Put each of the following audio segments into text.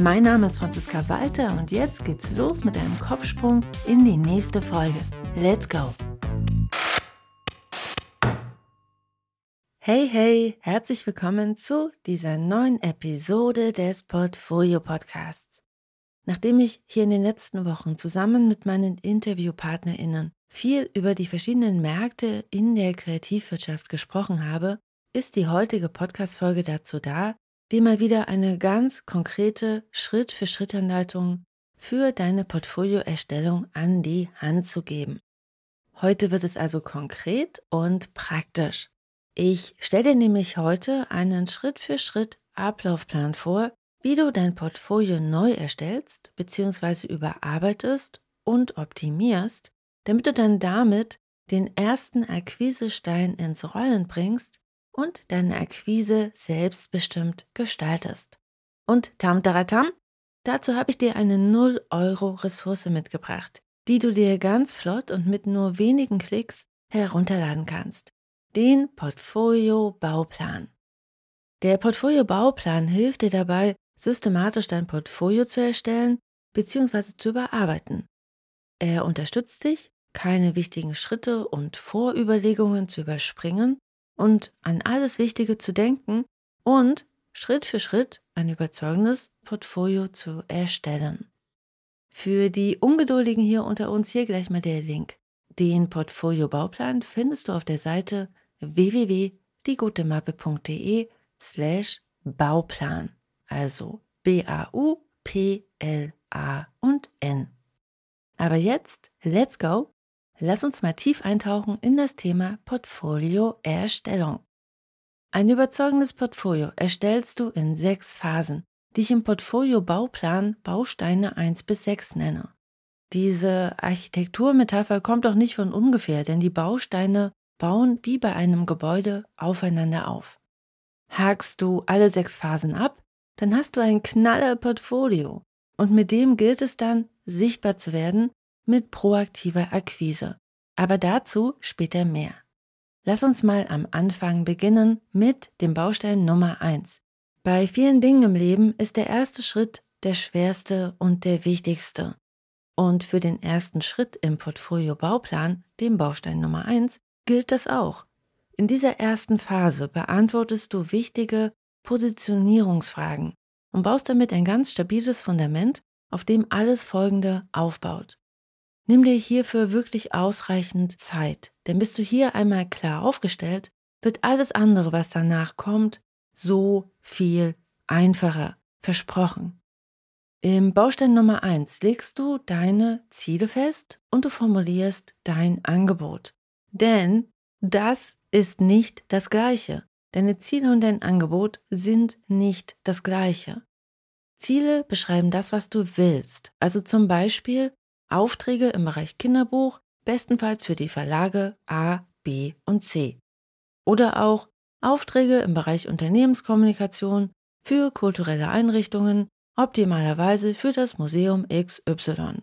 Mein Name ist Franziska Walter und jetzt geht's los mit einem Kopfsprung in die nächste Folge. Let's go! Hey, hey, herzlich willkommen zu dieser neuen Episode des Portfolio Podcasts. Nachdem ich hier in den letzten Wochen zusammen mit meinen InterviewpartnerInnen viel über die verschiedenen Märkte in der Kreativwirtschaft gesprochen habe, ist die heutige Podcast-Folge dazu da, dir mal wieder eine ganz konkrete Schritt-für-Schritt-Anleitung für deine Portfolioerstellung an die Hand zu geben. Heute wird es also konkret und praktisch. Ich stelle dir nämlich heute einen Schritt für Schritt Ablaufplan vor, wie du dein Portfolio neu erstellst bzw. überarbeitest und optimierst, damit du dann damit den ersten Akquisestein ins Rollen bringst und deine Akquise selbstbestimmt gestaltest. Und tam taratam, dazu habe ich dir eine 0 Euro Ressource mitgebracht, die du dir ganz flott und mit nur wenigen Klicks herunterladen kannst den Portfolio-Bauplan. Der Portfolio-Bauplan hilft dir dabei, systematisch dein Portfolio zu erstellen bzw. zu überarbeiten. Er unterstützt dich, keine wichtigen Schritte und Vorüberlegungen zu überspringen und an alles Wichtige zu denken und Schritt für Schritt ein überzeugendes Portfolio zu erstellen. Für die Ungeduldigen hier unter uns hier gleich mal der Link. Den Portfolio-Bauplan findest du auf der Seite www.diegutemappe.de slash Bauplan, also B-A-U-P-L-A und N. Aber jetzt, let's go! Lass uns mal tief eintauchen in das Thema Portfolio-Erstellung. Ein überzeugendes Portfolio erstellst du in sechs Phasen, die ich im Portfolio-Bauplan Bausteine 1 bis 6 nenne. Diese Architekturmetapher kommt auch nicht von ungefähr, denn die Bausteine bauen wie bei einem Gebäude aufeinander auf. Hakst du alle sechs Phasen ab, dann hast du ein knaller Portfolio und mit dem gilt es dann, sichtbar zu werden mit proaktiver Akquise. Aber dazu später mehr. Lass uns mal am Anfang beginnen mit dem Baustein Nummer eins. Bei vielen Dingen im Leben ist der erste Schritt der schwerste und der wichtigste. Und für den ersten Schritt im Portfolio Bauplan, dem Baustein Nummer eins, gilt das auch. In dieser ersten Phase beantwortest du wichtige Positionierungsfragen und baust damit ein ganz stabiles Fundament, auf dem alles Folgende aufbaut. Nimm dir hierfür wirklich ausreichend Zeit, denn bist du hier einmal klar aufgestellt, wird alles andere, was danach kommt, so viel einfacher. Versprochen. Im Baustein Nummer 1 legst du deine Ziele fest und du formulierst dein Angebot. Denn das ist nicht das Gleiche. Deine Ziele und dein Angebot sind nicht das Gleiche. Ziele beschreiben das, was du willst. Also zum Beispiel Aufträge im Bereich Kinderbuch, bestenfalls für die Verlage A, B und C. Oder auch Aufträge im Bereich Unternehmenskommunikation für kulturelle Einrichtungen, optimalerweise für das Museum XY.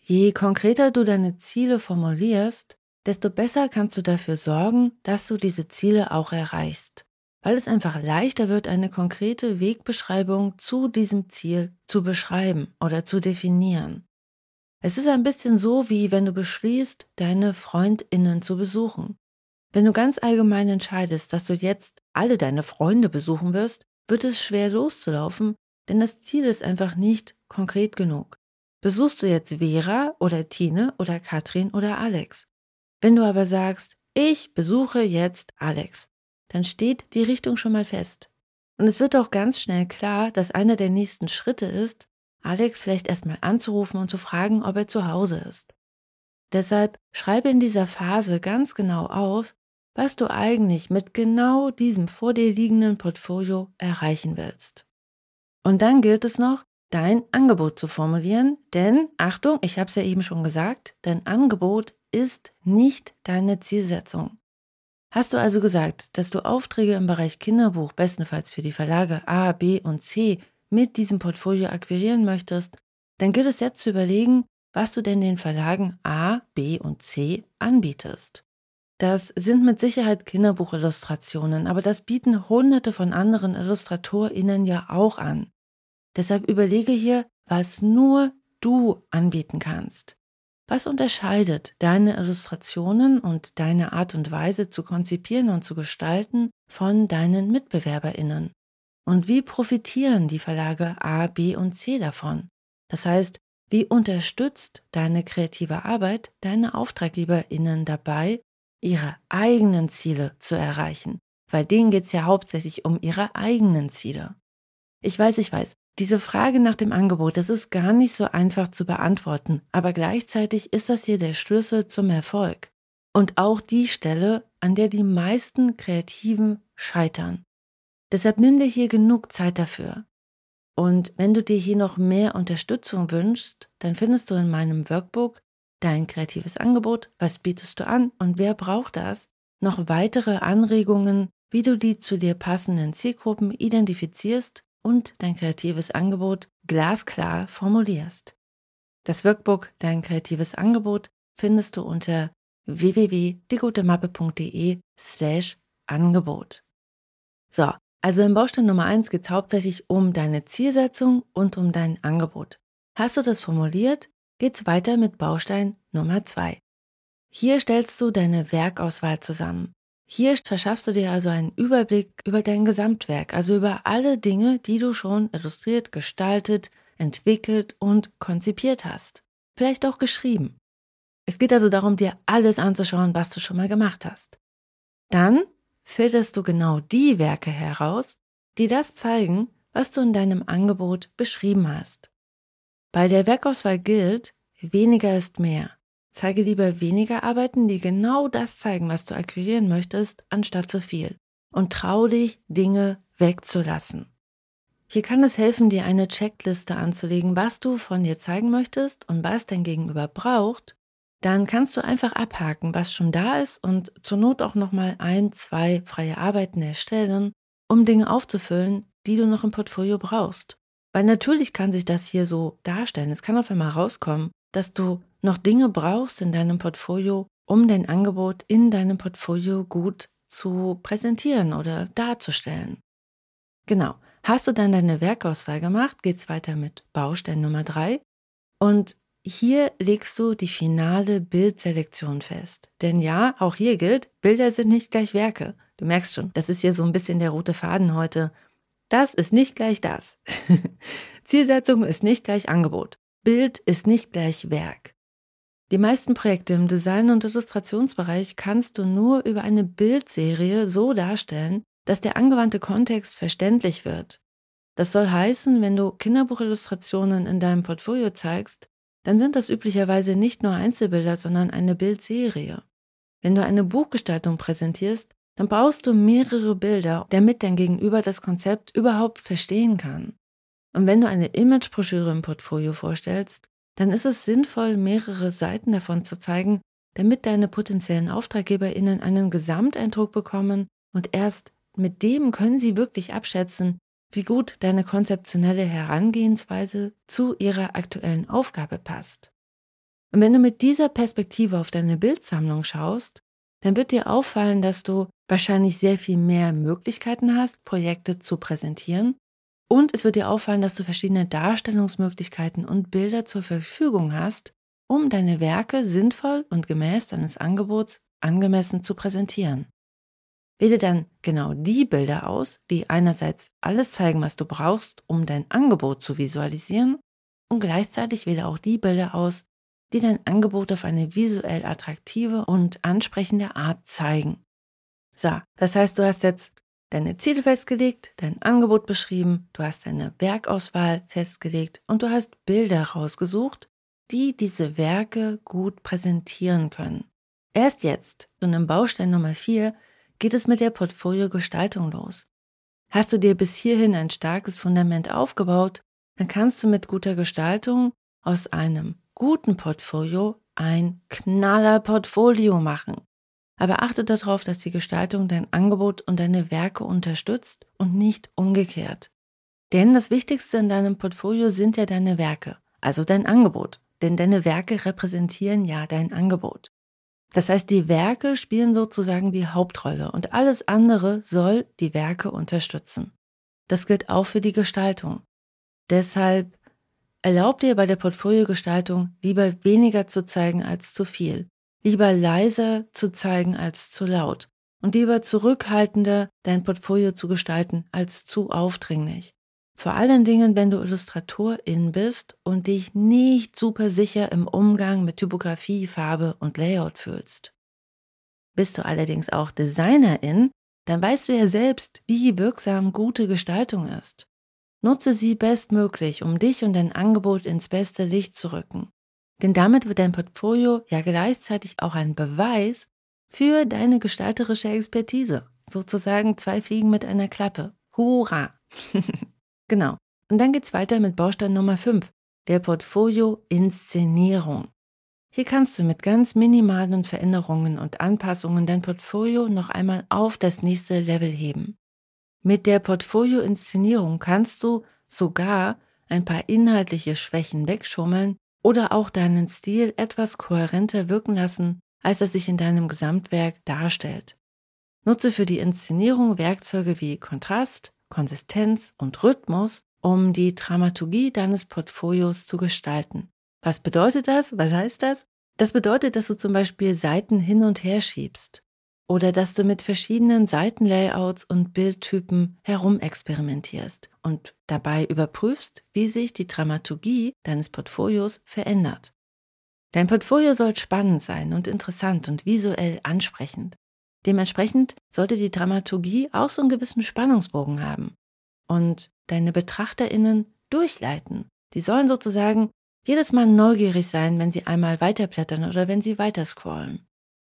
Je konkreter du deine Ziele formulierst, desto besser kannst du dafür sorgen, dass du diese Ziele auch erreichst, weil es einfach leichter wird, eine konkrete Wegbeschreibung zu diesem Ziel zu beschreiben oder zu definieren. Es ist ein bisschen so, wie wenn du beschließt, deine Freundinnen zu besuchen. Wenn du ganz allgemein entscheidest, dass du jetzt alle deine Freunde besuchen wirst, wird es schwer loszulaufen, denn das Ziel ist einfach nicht konkret genug. Besuchst du jetzt Vera oder Tine oder Katrin oder Alex? Wenn du aber sagst, ich besuche jetzt Alex, dann steht die Richtung schon mal fest. Und es wird auch ganz schnell klar, dass einer der nächsten Schritte ist, Alex vielleicht erstmal anzurufen und zu fragen, ob er zu Hause ist. Deshalb schreibe in dieser Phase ganz genau auf, was du eigentlich mit genau diesem vor dir liegenden Portfolio erreichen willst. Und dann gilt es noch, dein Angebot zu formulieren, denn Achtung, ich habe es ja eben schon gesagt, dein Angebot ist nicht deine Zielsetzung. Hast du also gesagt, dass du Aufträge im Bereich Kinderbuch bestenfalls für die Verlage A, B und C mit diesem Portfolio akquirieren möchtest, dann gilt es jetzt zu überlegen, was du denn den Verlagen A, B und C anbietest. Das sind mit Sicherheit Kinderbuchillustrationen, aber das bieten hunderte von anderen IllustratorInnen ja auch an. Deshalb überlege hier, was nur du anbieten kannst. Was unterscheidet deine Illustrationen und deine Art und Weise zu konzipieren und zu gestalten von deinen Mitbewerberinnen? Und wie profitieren die Verlage A, B und C davon? Das heißt, wie unterstützt deine kreative Arbeit deine Auftraggeberinnen dabei, ihre eigenen Ziele zu erreichen? Weil denen geht es ja hauptsächlich um ihre eigenen Ziele. Ich weiß, ich weiß, diese Frage nach dem Angebot, das ist gar nicht so einfach zu beantworten, aber gleichzeitig ist das hier der Schlüssel zum Erfolg. Und auch die Stelle, an der die meisten Kreativen scheitern. Deshalb nimm dir hier genug Zeit dafür. Und wenn du dir hier noch mehr Unterstützung wünschst, dann findest du in meinem Workbook dein kreatives Angebot, was bietest du an und wer braucht das, noch weitere Anregungen, wie du die zu dir passenden Zielgruppen identifizierst und dein kreatives Angebot glasklar formulierst. Das Workbook Dein kreatives Angebot findest du unter www.diegutemappe.de slash Angebot. So, also im Baustein Nummer 1 geht es hauptsächlich um deine Zielsetzung und um dein Angebot. Hast du das formuliert, geht es weiter mit Baustein Nummer 2. Hier stellst du deine Werkauswahl zusammen. Hier verschaffst du dir also einen Überblick über dein Gesamtwerk, also über alle Dinge, die du schon illustriert, gestaltet, entwickelt und konzipiert hast. Vielleicht auch geschrieben. Es geht also darum, dir alles anzuschauen, was du schon mal gemacht hast. Dann filterst du genau die Werke heraus, die das zeigen, was du in deinem Angebot beschrieben hast. Bei der Werkauswahl gilt, weniger ist mehr. Zeige lieber weniger Arbeiten, die genau das zeigen, was du akquirieren möchtest, anstatt zu viel. Und trau dich, Dinge wegzulassen. Hier kann es helfen, dir eine Checkliste anzulegen, was du von dir zeigen möchtest und was dein Gegenüber braucht. Dann kannst du einfach abhaken, was schon da ist und zur Not auch nochmal ein, zwei freie Arbeiten erstellen, um Dinge aufzufüllen, die du noch im Portfolio brauchst. Weil natürlich kann sich das hier so darstellen. Es kann auf einmal rauskommen, dass du noch Dinge brauchst in deinem Portfolio, um dein Angebot in deinem Portfolio gut zu präsentieren oder darzustellen. Genau. Hast du dann deine Werkauswahl gemacht, geht's weiter mit Baustein Nummer drei und hier legst du die finale Bildselektion fest. Denn ja, auch hier gilt, Bilder sind nicht gleich Werke. Du merkst schon, das ist hier so ein bisschen der rote Faden heute. Das ist nicht gleich das. Zielsetzung ist nicht gleich Angebot. Bild ist nicht gleich Werk. Die meisten Projekte im Design- und Illustrationsbereich kannst du nur über eine Bildserie so darstellen, dass der angewandte Kontext verständlich wird. Das soll heißen, wenn du Kinderbuchillustrationen in deinem Portfolio zeigst, dann sind das üblicherweise nicht nur Einzelbilder, sondern eine Bildserie. Wenn du eine Buchgestaltung präsentierst, dann brauchst du mehrere Bilder, damit dein Gegenüber das Konzept überhaupt verstehen kann. Und wenn du eine Imagebroschüre im Portfolio vorstellst, dann ist es sinnvoll, mehrere Seiten davon zu zeigen, damit deine potenziellen AuftraggeberInnen einen Gesamteindruck bekommen und erst mit dem können sie wirklich abschätzen, wie gut deine konzeptionelle Herangehensweise zu ihrer aktuellen Aufgabe passt. Und wenn du mit dieser Perspektive auf deine Bildsammlung schaust, dann wird dir auffallen, dass du wahrscheinlich sehr viel mehr Möglichkeiten hast, Projekte zu präsentieren und es wird dir auffallen, dass du verschiedene Darstellungsmöglichkeiten und Bilder zur Verfügung hast, um deine Werke sinnvoll und gemäß deines Angebots angemessen zu präsentieren. Wähle dann genau die Bilder aus, die einerseits alles zeigen, was du brauchst, um dein Angebot zu visualisieren, und gleichzeitig wähle auch die Bilder aus, die dein Angebot auf eine visuell attraktive und ansprechende Art zeigen. So, das heißt, du hast jetzt deine Ziele festgelegt, dein Angebot beschrieben, du hast deine Werkauswahl festgelegt und du hast Bilder rausgesucht, die diese Werke gut präsentieren können. Erst jetzt, und im Baustein Nummer 4, geht es mit der Portfoliogestaltung los. Hast du dir bis hierhin ein starkes Fundament aufgebaut, dann kannst du mit guter Gestaltung aus einem guten Portfolio ein knaller Portfolio machen. Aber achte darauf, dass die Gestaltung dein Angebot und deine Werke unterstützt und nicht umgekehrt. Denn das Wichtigste in deinem Portfolio sind ja deine Werke, also dein Angebot. Denn deine Werke repräsentieren ja dein Angebot. Das heißt, die Werke spielen sozusagen die Hauptrolle und alles andere soll die Werke unterstützen. Das gilt auch für die Gestaltung. Deshalb erlaub dir bei der Portfoliogestaltung lieber weniger zu zeigen als zu viel, lieber leiser zu zeigen als zu laut und lieber zurückhaltender dein Portfolio zu gestalten als zu aufdringlich. Vor allen Dingen, wenn du Illustratorin bist und dich nicht super sicher im Umgang mit Typografie, Farbe und Layout fühlst. Bist du allerdings auch Designerin, dann weißt du ja selbst, wie wirksam gute Gestaltung ist. Nutze sie bestmöglich, um dich und dein Angebot ins beste Licht zu rücken. Denn damit wird dein Portfolio ja gleichzeitig auch ein Beweis für deine gestalterische Expertise. Sozusagen zwei Fliegen mit einer Klappe. Hurra! Genau. Und dann geht's weiter mit Baustein Nummer 5, der Portfolio-Inszenierung. Hier kannst du mit ganz minimalen Veränderungen und Anpassungen dein Portfolio noch einmal auf das nächste Level heben. Mit der Portfolio-Inszenierung kannst du sogar ein paar inhaltliche Schwächen wegschummeln oder auch deinen Stil etwas kohärenter wirken lassen, als er sich in deinem Gesamtwerk darstellt. Nutze für die Inszenierung Werkzeuge wie Kontrast, Konsistenz und Rhythmus, um die Dramaturgie deines Portfolios zu gestalten. Was bedeutet das? Was heißt das? Das bedeutet, dass du zum Beispiel Seiten hin und her schiebst oder dass du mit verschiedenen Seitenlayouts und Bildtypen herumexperimentierst und dabei überprüfst, wie sich die Dramaturgie deines Portfolios verändert. Dein Portfolio soll spannend sein und interessant und visuell ansprechend. Dementsprechend sollte die Dramaturgie auch so einen gewissen Spannungsbogen haben und deine BetrachterInnen durchleiten. Die sollen sozusagen jedes Mal neugierig sein, wenn sie einmal weiterblättern oder wenn sie weiterscrollen.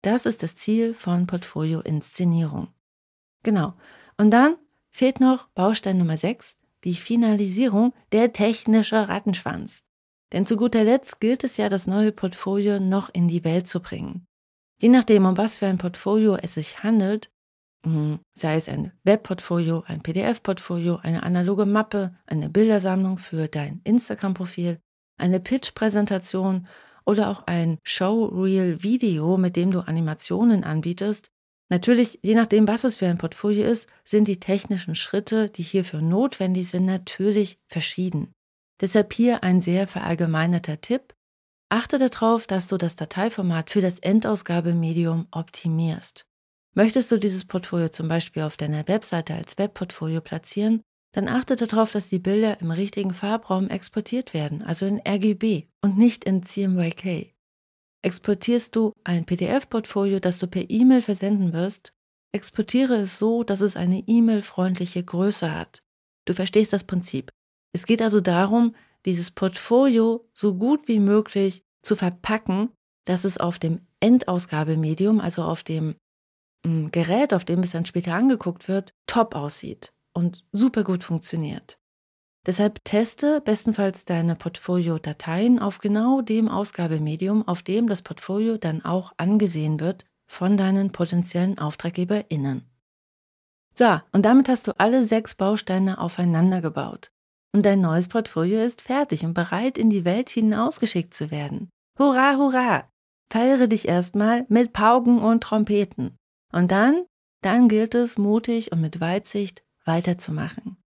Das ist das Ziel von Portfolio-Inszenierung. Genau. Und dann fehlt noch Baustein Nummer 6, die Finalisierung, der technische Rattenschwanz. Denn zu guter Letzt gilt es ja, das neue Portfolio noch in die Welt zu bringen. Je nachdem, um was für ein Portfolio es sich handelt, hm, sei es ein Webportfolio, ein PDF-Portfolio, eine analoge Mappe, eine Bildersammlung für dein Instagram-Profil, eine Pitch-Präsentation oder auch ein Showreel-Video, mit dem du Animationen anbietest. Natürlich, je nachdem, was es für ein Portfolio ist, sind die technischen Schritte, die hierfür notwendig sind, natürlich verschieden. Deshalb hier ein sehr verallgemeinerter Tipp. Achte darauf, dass du das Dateiformat für das Endausgabemedium optimierst. Möchtest du dieses Portfolio zum Beispiel auf deiner Webseite als Webportfolio platzieren, dann achte darauf, dass die Bilder im richtigen Farbraum exportiert werden, also in RGB und nicht in CMYK. Exportierst du ein PDF-Portfolio, das du per E-Mail versenden wirst, exportiere es so, dass es eine E-Mail-freundliche Größe hat. Du verstehst das Prinzip. Es geht also darum, dieses Portfolio so gut wie möglich zu verpacken, dass es auf dem Endausgabemedium, also auf dem hm, Gerät, auf dem es dann später angeguckt wird, top aussieht und super gut funktioniert. Deshalb teste bestenfalls deine Portfolio-Dateien auf genau dem Ausgabemedium, auf dem das Portfolio dann auch angesehen wird von deinen potenziellen AuftraggeberInnen. So, und damit hast du alle sechs Bausteine aufeinander gebaut. Und dein neues Portfolio ist fertig und bereit, in die Welt hinausgeschickt zu werden. Hurra, hurra! Feiere dich erstmal mit Pauken und Trompeten. Und dann, dann gilt es, mutig und mit Weitsicht weiterzumachen.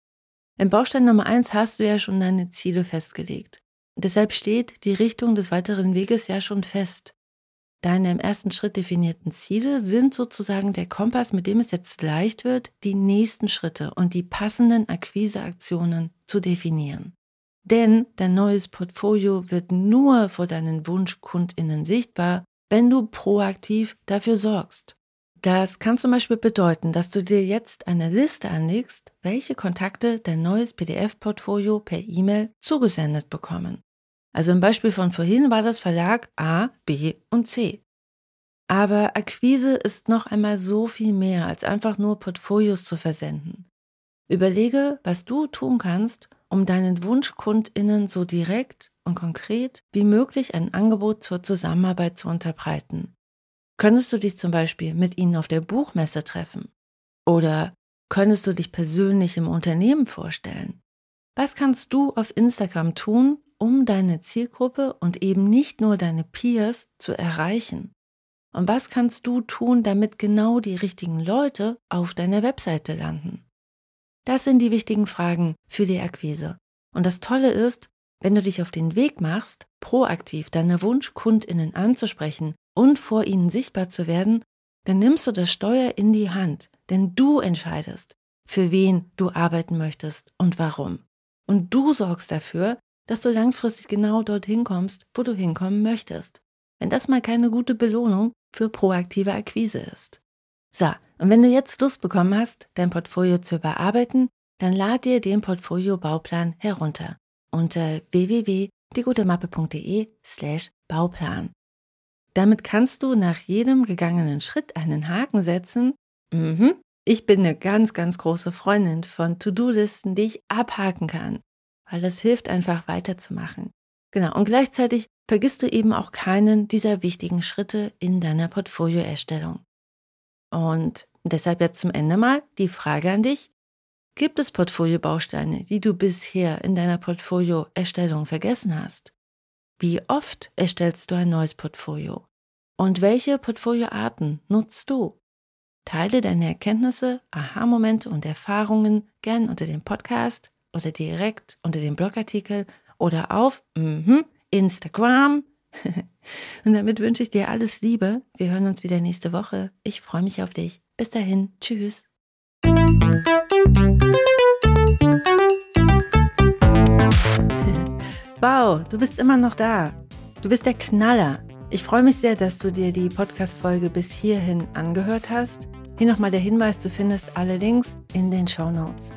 Im Baustein Nummer eins hast du ja schon deine Ziele festgelegt. deshalb steht die Richtung des weiteren Weges ja schon fest. Deine im ersten Schritt definierten Ziele sind sozusagen der Kompass, mit dem es jetzt leicht wird, die nächsten Schritte und die passenden Akquiseaktionen zu definieren. Denn dein neues Portfolio wird nur vor deinen Wunschkundinnen sichtbar, wenn du proaktiv dafür sorgst. Das kann zum Beispiel bedeuten, dass du dir jetzt eine Liste anlegst, welche Kontakte dein neues PDF-Portfolio per E-Mail zugesendet bekommen. Also im Beispiel von vorhin war das Verlag A, B und C. Aber Akquise ist noch einmal so viel mehr als einfach nur Portfolios zu versenden. Überlege, was du tun kannst, um deinen Wunschkundinnen so direkt und konkret wie möglich ein Angebot zur Zusammenarbeit zu unterbreiten. Könntest du dich zum Beispiel mit ihnen auf der Buchmesse treffen? Oder könntest du dich persönlich im Unternehmen vorstellen? Was kannst du auf Instagram tun, um deine Zielgruppe und eben nicht nur deine Peers zu erreichen? Und was kannst du tun, damit genau die richtigen Leute auf deiner Webseite landen? Das sind die wichtigen Fragen für die Akquise. Und das Tolle ist, wenn du dich auf den Weg machst, proaktiv deine Wunschkundinnen anzusprechen und vor ihnen sichtbar zu werden, dann nimmst du das Steuer in die Hand, denn du entscheidest, für wen du arbeiten möchtest und warum. Und du sorgst dafür, dass du langfristig genau dorthin kommst, wo du hinkommen möchtest. Wenn das mal keine gute Belohnung für proaktive Akquise ist. So, und wenn du jetzt Lust bekommen hast, dein Portfolio zu überarbeiten, dann lad dir den Portfolio-Bauplan herunter unter www.diegutemappe.de slash Bauplan. Damit kannst du nach jedem gegangenen Schritt einen Haken setzen. Mhm. Ich bin eine ganz, ganz große Freundin von To-Do-Listen, die ich abhaken kann, weil das hilft einfach weiterzumachen. Genau, und gleichzeitig vergisst du eben auch keinen dieser wichtigen Schritte in deiner Portfolioerstellung. Und deshalb jetzt zum Ende mal die Frage an dich. Gibt es Portfoliobausteine, die du bisher in deiner Portfolioerstellung vergessen hast? Wie oft erstellst du ein neues Portfolio? Und welche Portfolioarten nutzt du? Teile deine Erkenntnisse, Aha-Momente und Erfahrungen gern unter dem Podcast oder direkt unter dem Blogartikel oder auf mm Instagram Und damit wünsche ich dir alles Liebe. Wir hören uns wieder nächste Woche. Ich freue mich auf dich. Bis dahin. Tschüss. Wow, du bist immer noch da. Du bist der Knaller. Ich freue mich sehr, dass du dir die Podcast-Folge bis hierhin angehört hast. Hier nochmal der Hinweis, du findest alle Links in den Show Notes.